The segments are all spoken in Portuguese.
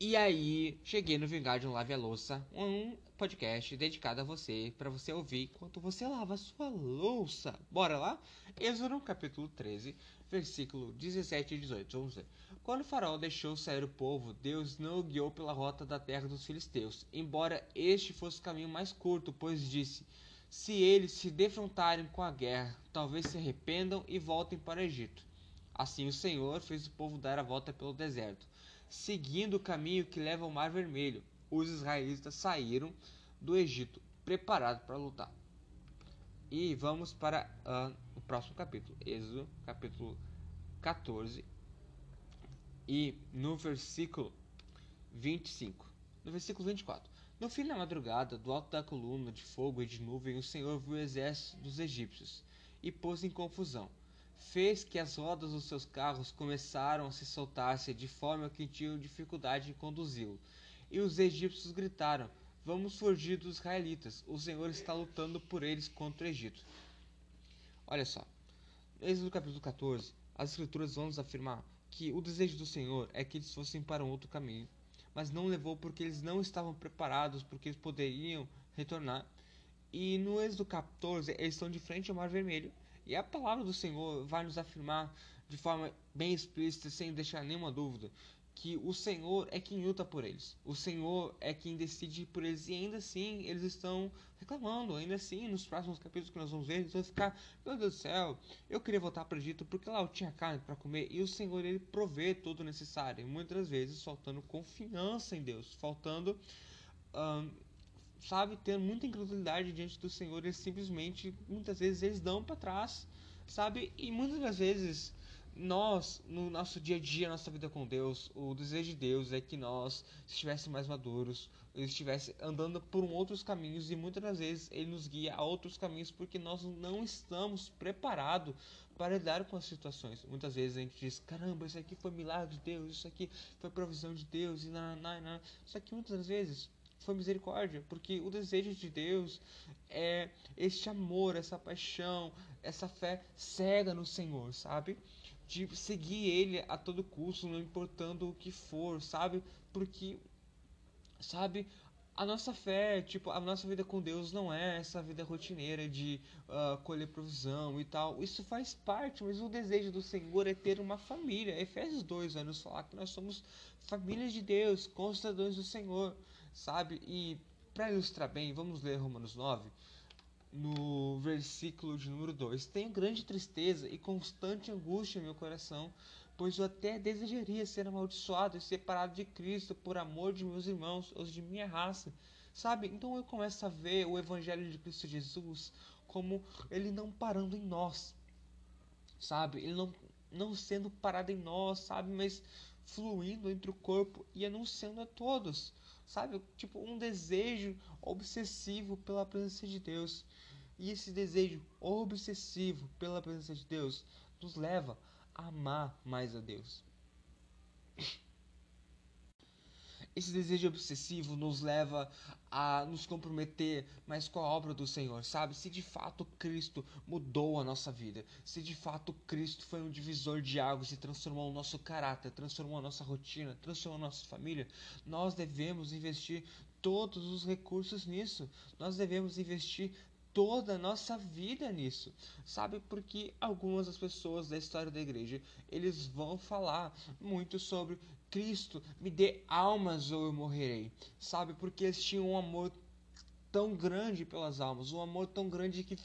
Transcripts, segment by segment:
E aí, cheguei no Vingar de um Lave a Louça, um podcast dedicado a você, para você ouvir enquanto você lava a sua louça. Bora lá? Êxodo capítulo 13, versículo 17 e 18. Vamos ver. Quando o faraó deixou sair o povo, Deus não o guiou pela rota da terra dos filisteus, embora este fosse o caminho mais curto, pois disse: Se eles se defrontarem com a guerra, talvez se arrependam e voltem para o Egito. Assim o Senhor fez o povo dar a volta pelo deserto seguindo o caminho que leva ao Mar Vermelho. Os israelitas saíram do Egito preparados para lutar. E vamos para uh, o próximo capítulo, Êxodo, capítulo 14, e no versículo 25. No versículo 24. No fim da madrugada, do alto da coluna de fogo e de nuvem, o Senhor viu o exército dos egípcios e pôs em confusão fez que as rodas dos seus carros começaram a se soltar-se de forma que tinham dificuldade em conduzi-lo. E os egípcios gritaram: Vamos fugir dos israelitas, o Senhor está lutando por eles contra o Egito. Olha só, no Êxodo capítulo 14, as escrituras vão nos afirmar que o desejo do Senhor é que eles fossem para um outro caminho, mas não levou porque eles não estavam preparados, porque eles poderiam retornar. E no Êxodo 14, eles estão de frente ao Mar Vermelho e a palavra do Senhor vai nos afirmar de forma bem explícita, sem deixar nenhuma dúvida, que o Senhor é quem luta por eles. O Senhor é quem decide por eles. E ainda assim, eles estão reclamando. Ainda assim, nos próximos capítulos que nós vamos ver, eles vão ficar: Meu Deus do céu, eu queria voltar para o Egito porque lá eu tinha carne para comer. E o Senhor, ele provê tudo necessário. E muitas vezes, faltando confiança em Deus, faltando. Sabe, tendo muita incredulidade diante do Senhor, eles simplesmente, muitas vezes, eles dão para trás, sabe? E muitas das vezes, nós, no nosso dia a dia, nossa vida com Deus, o desejo de Deus é que nós estivéssemos mais maduros, estivesse andando por outros caminhos e muitas das vezes Ele nos guia a outros caminhos porque nós não estamos preparados para lidar com as situações. Muitas vezes a gente diz, caramba, isso aqui foi milagre de Deus, isso aqui foi provisão de Deus, e não, não. Só que muitas das vezes foi misericórdia, porque o desejo de Deus é este amor, essa paixão, essa fé cega no Senhor, sabe? De seguir Ele a todo custo, não importando o que for, sabe? Porque, sabe, a nossa fé, tipo, a nossa vida com Deus não é essa vida rotineira de uh, colher provisão e tal. Isso faz parte, mas o desejo do Senhor é ter uma família. Efésios 2 vai nos falar que nós somos famílias de Deus, constadores do Senhor sabe? E para ilustrar bem, vamos ler Romanos 9, no versículo de número 2: Tenho grande tristeza e constante angústia em meu coração, pois eu até desejaria ser amaldiçoado e separado de Cristo por amor de meus irmãos, os de minha raça. Sabe? Então eu começo a ver o Evangelho de Cristo Jesus como ele não parando em nós, sabe? Ele não, não sendo parado em nós, sabe? Mas fluindo entre o corpo e anunciando a todos sabe? Tipo, um desejo obsessivo pela presença de Deus. E esse desejo obsessivo pela presença de Deus nos leva a amar mais a Deus. Esse desejo obsessivo nos leva a nos comprometer mais com a obra do Senhor, sabe? Se de fato Cristo mudou a nossa vida, se de fato Cristo foi um divisor de águas e transformou o nosso caráter, transformou a nossa rotina, transformou a nossa família, nós devemos investir todos os recursos nisso. Nós devemos investir toda a nossa vida nisso, sabe? Porque algumas das pessoas da história da igreja, eles vão falar muito sobre Cristo, me dê almas ou eu morrerei. Sabe? Porque eles tinham um amor tão grande pelas almas, um amor tão grande que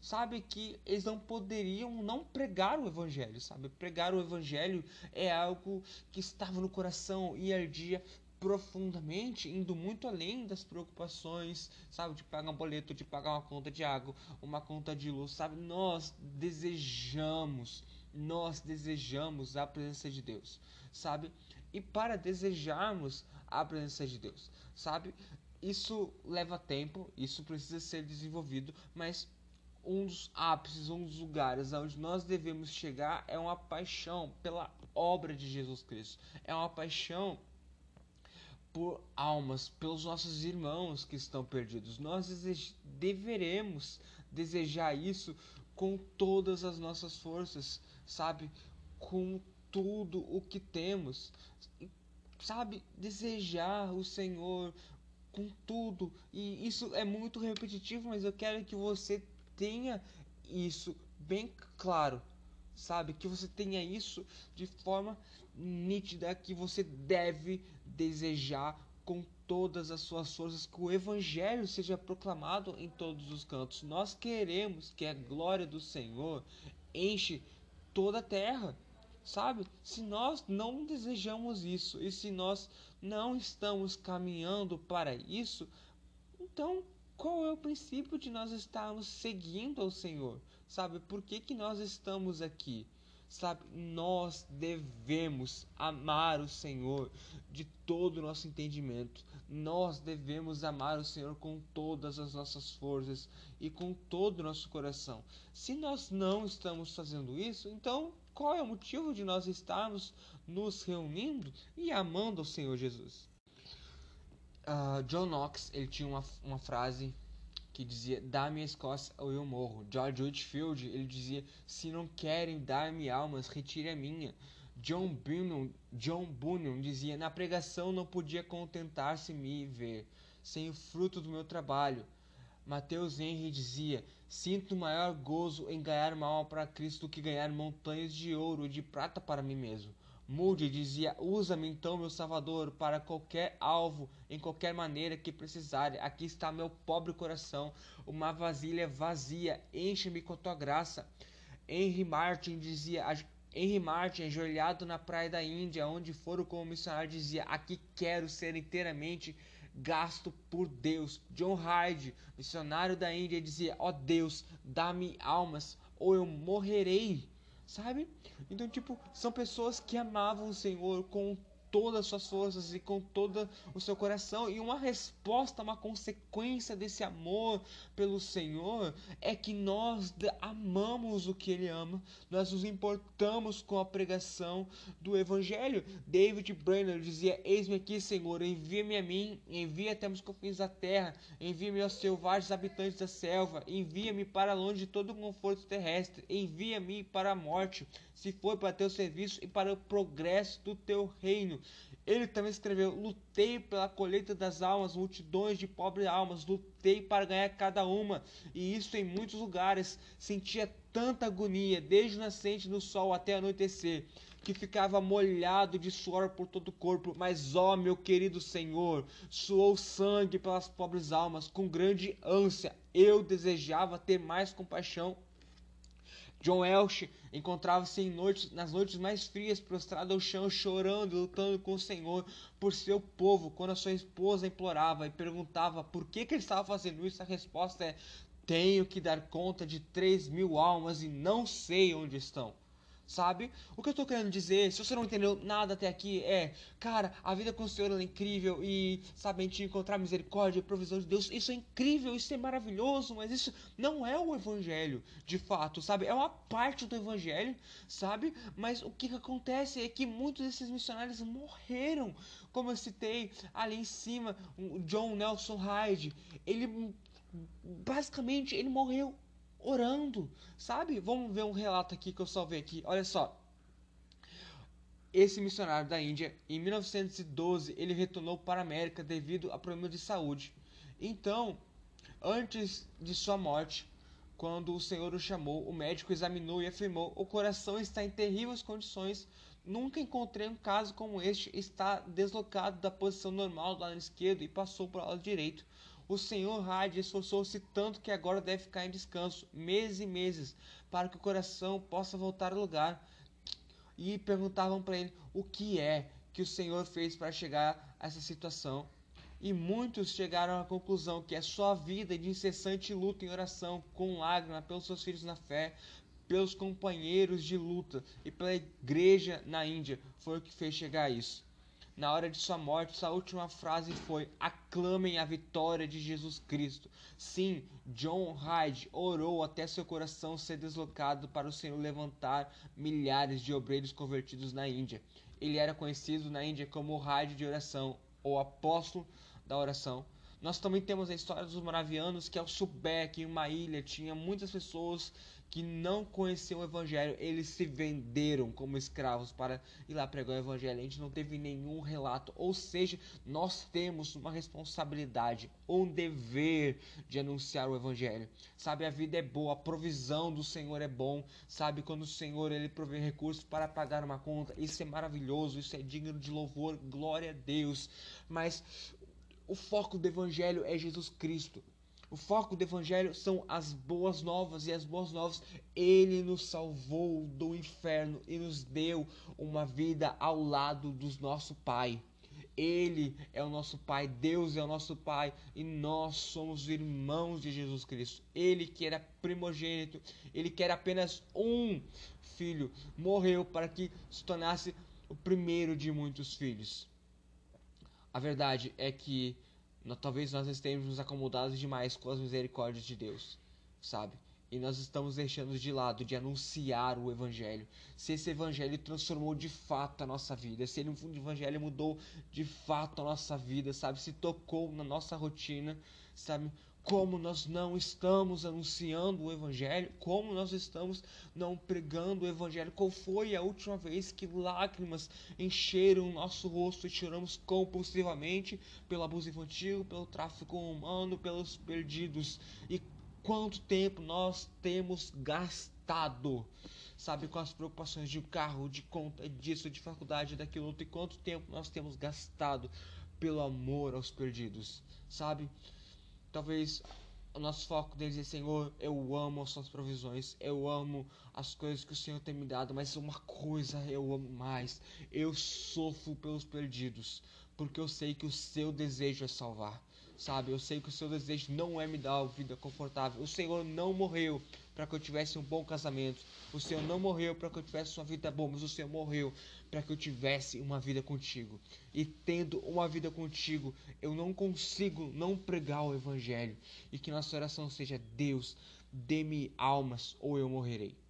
sabe que eles não poderiam não pregar o evangelho, sabe? Pregar o evangelho é algo que estava no coração e ardia profundamente, indo muito além das preocupações, sabe, de pagar um boleto, de pagar uma conta de água, uma conta de luz, sabe? Nós desejamos, nós desejamos a presença de Deus, sabe? E para desejarmos a presença de Deus, sabe? Isso leva tempo, isso precisa ser desenvolvido, mas um dos ápices, um dos lugares onde nós devemos chegar é uma paixão pela obra de Jesus Cristo. É uma paixão por almas, pelos nossos irmãos que estão perdidos. Nós deveremos desejar isso com todas as nossas forças, sabe? Com tudo o que temos. sabe, desejar o Senhor com tudo. E isso é muito repetitivo, mas eu quero que você tenha isso bem claro, sabe? Que você tenha isso de forma nítida que você deve desejar com todas as suas forças que o evangelho seja proclamado em todos os cantos. Nós queremos que a glória do Senhor enche toda a terra sabe? Se nós não desejamos isso e se nós não estamos caminhando para isso, então qual é o princípio de nós estarmos seguindo ao Senhor? Sabe? Por que, que nós estamos aqui? Sabe? Nós devemos amar o Senhor de todo o nosso entendimento. Nós devemos amar o Senhor com todas as nossas forças e com todo o nosso coração. Se nós não estamos fazendo isso, então qual é o motivo de nós estarmos nos reunindo e amando o Senhor Jesus? Uh, John Knox ele tinha uma, uma frase que dizia dá-me a Escócia ou eu morro. George Whitfield ele dizia se não querem dar-me almas retire a minha. John Bunyan, John Bunyan dizia na pregação não podia contentar-se me ver sem o fruto do meu trabalho. Mateus Henry dizia Sinto maior gozo em ganhar uma alma para Cristo do que ganhar montanhas de ouro e de prata para mim mesmo. Moody dizia: Usa-me então, meu Salvador, para qualquer alvo, em qualquer maneira que precisar. Aqui está meu pobre coração, uma vasilha vazia, enche-me com tua graça. Henry Martin dizia: Henry Martin, ajoelhado na praia da Índia, onde for como missionário, dizia: Aqui quero ser inteiramente gasto por Deus. John Hyde, missionário da Índia, dizia: Ó oh Deus, dá-me almas ou eu morrerei. Sabe? Então, tipo, são pessoas que amavam o Senhor com todas as suas forças e com todo o seu coração. E uma resposta, uma consequência desse amor pelo Senhor é que nós amamos o que Ele ama, nós nos importamos com a pregação do Evangelho. David Brenner dizia: Eis-me aqui, Senhor, envia-me a mim, envia até os confins da terra, envia-me aos selvagens habitantes da selva, envia-me para longe de todo o conforto terrestre, envia-me para a morte se for para teu serviço e para o progresso do teu reino. Ele também escreveu: Lutei pela colheita das almas, multidões de pobres almas, lutei para ganhar cada uma, e isso em muitos lugares. Sentia tanta agonia, desde o nascente do sol até anoitecer, que ficava molhado de suor por todo o corpo. Mas, ó meu querido Senhor, suou sangue pelas pobres almas, com grande ânsia. Eu desejava ter mais compaixão John Welsh encontrava-se noites, nas noites mais frias, prostrado ao chão, chorando e lutando com o Senhor por seu povo. Quando a sua esposa implorava e perguntava por que, que ele estava fazendo isso, a resposta é: Tenho que dar conta de três mil almas e não sei onde estão sabe? O que eu tô querendo dizer, se você não entendeu nada até aqui, é, cara, a vida com o Senhor é incrível e, sabe, a gente encontrar misericórdia e provisão de Deus, isso é incrível, isso é maravilhoso, mas isso não é o Evangelho, de fato, sabe? É uma parte do Evangelho, sabe? Mas o que, que acontece é que muitos desses missionários morreram, como eu citei ali em cima, o John Nelson Hyde, ele basicamente ele morreu orando, sabe? Vamos ver um relato aqui que eu salvei aqui. Olha só. Esse missionário da Índia, em 1912, ele retornou para a América devido a problemas de saúde. Então, antes de sua morte, quando o Senhor o chamou, o médico examinou e afirmou: "O coração está em terríveis condições. Nunca encontrei um caso como este. Está deslocado da posição normal do lado esquerdo e passou para o lado direito. O senhor Hyde esforçou-se tanto que agora deve ficar em descanso, meses e meses, para que o coração possa voltar ao lugar. E perguntavam para ele o que é que o Senhor fez para chegar a essa situação. E muitos chegaram à conclusão que a sua vida de incessante luta em oração, com lágrimas pelos seus filhos na fé, pelos companheiros de luta e pela igreja na Índia foi o que fez chegar a isso na hora de sua morte, sua última frase foi: aclamem a vitória de Jesus Cristo. Sim, John Hyde orou até seu coração ser deslocado para o Senhor levantar milhares de obreiros convertidos na Índia. Ele era conhecido na Índia como Hyde de oração, ou apóstolo da oração. Nós também temos a história dos moravianos, que ao Subek, em uma ilha, tinha muitas pessoas que não conheciam o evangelho, eles se venderam como escravos para ir lá pregar o evangelho. A gente não teve nenhum relato, ou seja, nós temos uma responsabilidade, um dever de anunciar o evangelho. Sabe, a vida é boa, a provisão do Senhor é bom. Sabe, quando o Senhor ele provê recursos para pagar uma conta, isso é maravilhoso, isso é digno de louvor, glória a Deus. Mas o foco do evangelho é Jesus Cristo. O foco do Evangelho são as boas novas, e as boas novas, Ele nos salvou do inferno e nos deu uma vida ao lado do nosso Pai. Ele é o nosso Pai, Deus é o nosso Pai e nós somos irmãos de Jesus Cristo. Ele que era primogênito, ele que era apenas um filho, morreu para que se tornasse o primeiro de muitos filhos. A verdade é que talvez nós estejamos nos acomodados demais com as misericórdias de Deus, sabe? E nós estamos deixando de lado de anunciar o Evangelho. Se esse Evangelho transformou de fato a nossa vida, se ele, Evangelho mudou de fato a nossa vida, sabe? Se tocou na nossa rotina, sabe? Como nós não estamos anunciando o Evangelho, como nós estamos não pregando o Evangelho. Qual foi a última vez que lágrimas encheram o nosso rosto e choramos compulsivamente pelo abuso infantil, pelo tráfico humano, pelos perdidos? E quanto tempo nós temos gastado, sabe, com as preocupações de carro, de conta, disso, de faculdade, daquilo outro, e quanto tempo nós temos gastado pelo amor aos perdidos, sabe? Talvez o nosso foco deles é Senhor, eu amo as suas provisões, eu amo as coisas que o Senhor tem me dado, mas uma coisa eu amo mais, eu sofro pelos perdidos, porque eu sei que o seu desejo é salvar, sabe? Eu sei que o seu desejo não é me dar uma vida confortável. O Senhor não morreu para que eu tivesse um bom casamento. O Senhor não morreu para que eu tivesse uma vida boa, mas o Senhor morreu para que eu tivesse uma vida contigo. E tendo uma vida contigo, eu não consigo não pregar o evangelho. E que nossa oração seja: Deus, dê-me almas ou eu morrerei.